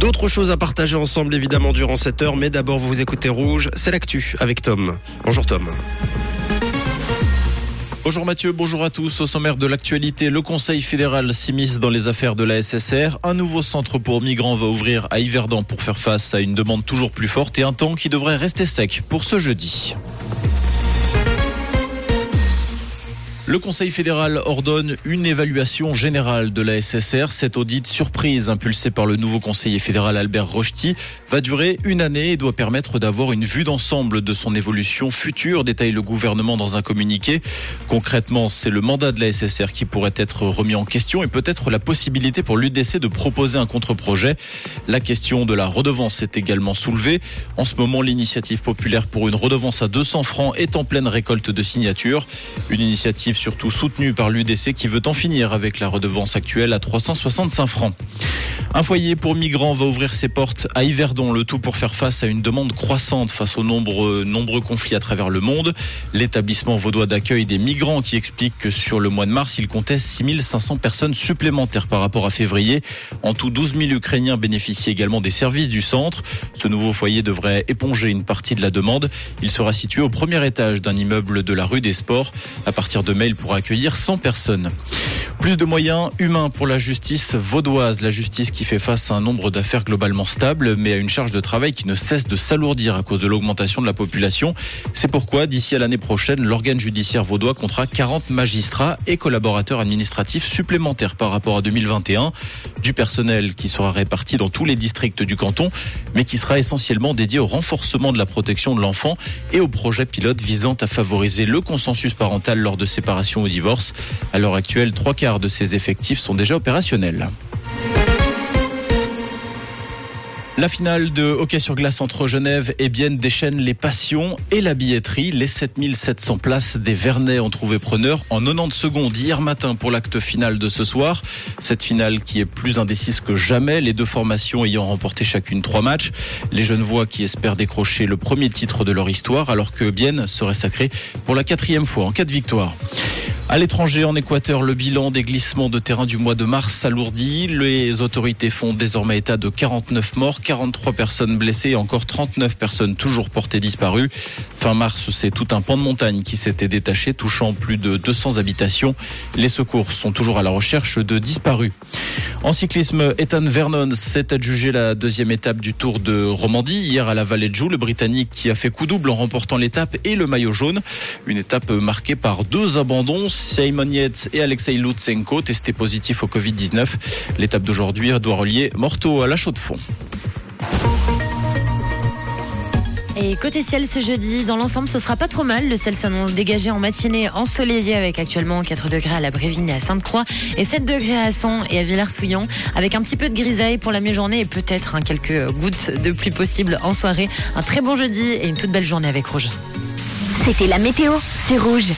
D'autres choses à partager ensemble évidemment durant cette heure, mais d'abord vous écoutez Rouge, c'est l'actu avec Tom. Bonjour Tom. Bonjour Mathieu, bonjour à tous. Au sommaire de l'actualité, le Conseil fédéral s'immisce dans les affaires de la SSR. Un nouveau centre pour migrants va ouvrir à Yverdon pour faire face à une demande toujours plus forte et un temps qui devrait rester sec pour ce jeudi. Le Conseil fédéral ordonne une évaluation générale de la SSR. Cette audit surprise impulsée par le nouveau conseiller fédéral Albert Rochety va durer une année et doit permettre d'avoir une vue d'ensemble de son évolution future, détaille le gouvernement dans un communiqué. Concrètement, c'est le mandat de la SSR qui pourrait être remis en question et peut-être la possibilité pour l'UDC de proposer un contre-projet. La question de la redevance est également soulevée. En ce moment, l'initiative populaire pour une redevance à 200 francs est en pleine récolte de signatures. Une initiative surtout soutenu par l'UDC qui veut en finir avec la redevance actuelle à 365 francs. Un foyer pour migrants va ouvrir ses portes à Yverdon, le tout pour faire face à une demande croissante face aux nombreux, nombreux conflits à travers le monde. L'établissement vaudois d'accueil des migrants qui explique que sur le mois de mars, il comptait 6500 personnes supplémentaires par rapport à février. En tout, 12 000 Ukrainiens bénéficient également des services du centre. Ce nouveau foyer devrait éponger une partie de la demande. Il sera situé au premier étage d'un immeuble de la rue des Sports. À partir de mai, il pourra accueillir 100 personnes. Plus de moyens humains pour la justice vaudoise. La justice qui fait face à un nombre d'affaires globalement stable, mais à une charge de travail qui ne cesse de s'alourdir à cause de l'augmentation de la population. C'est pourquoi, d'ici à l'année prochaine, l'organe judiciaire vaudois comptera 40 magistrats et collaborateurs administratifs supplémentaires par rapport à 2021. Du personnel qui sera réparti dans tous les districts du canton, mais qui sera essentiellement dédié au renforcement de la protection de l'enfant et au projet pilote visant à favoriser le consensus parental lors de séparation ou divorce. À l'heure actuelle, trois quarts de ces effectifs sont déjà opérationnels. La finale de hockey sur glace entre Genève et Bienne déchaîne les passions et la billetterie. Les 7700 places des Vernets ont trouvé preneur en 90 secondes hier matin pour l'acte final de ce soir. Cette finale qui est plus indécise que jamais, les deux formations ayant remporté chacune trois matchs. Les Genevois qui espèrent décrocher le premier titre de leur histoire alors que Bienne serait sacré pour la quatrième fois en cas de victoire. À l'étranger, en Équateur, le bilan des glissements de terrain du mois de mars s'alourdit. Les autorités font désormais état de 49 morts, 43 personnes blessées et encore 39 personnes toujours portées disparues. Fin mars, c'est tout un pan de montagne qui s'était détaché, touchant plus de 200 habitations. Les secours sont toujours à la recherche de disparus. En cyclisme, Ethan Vernon s'est adjugé la deuxième étape du Tour de Romandie hier à la Vallée de Joux. Le Britannique qui a fait coup double en remportant l'étape et le maillot jaune. Une étape marquée par deux abandons. Simon Yates et Alexei Lutsenko testés positifs au Covid-19. L'étape d'aujourd'hui doit relier Morteau à la Chaux-de-Fonds. Et côté ciel ce jeudi, dans l'ensemble, ce sera pas trop mal. Le ciel s'annonce dégagé en matinée, ensoleillé avec actuellement 4 degrés à la Brévigne et à Sainte-Croix et 7 degrés à Asson et à Villars-Souillon avec un petit peu de grisaille pour la mi-journée et peut-être hein, quelques gouttes de pluie possible en soirée. Un très bon jeudi et une toute belle journée avec Rouge. C'était la météo, c'est Rouge.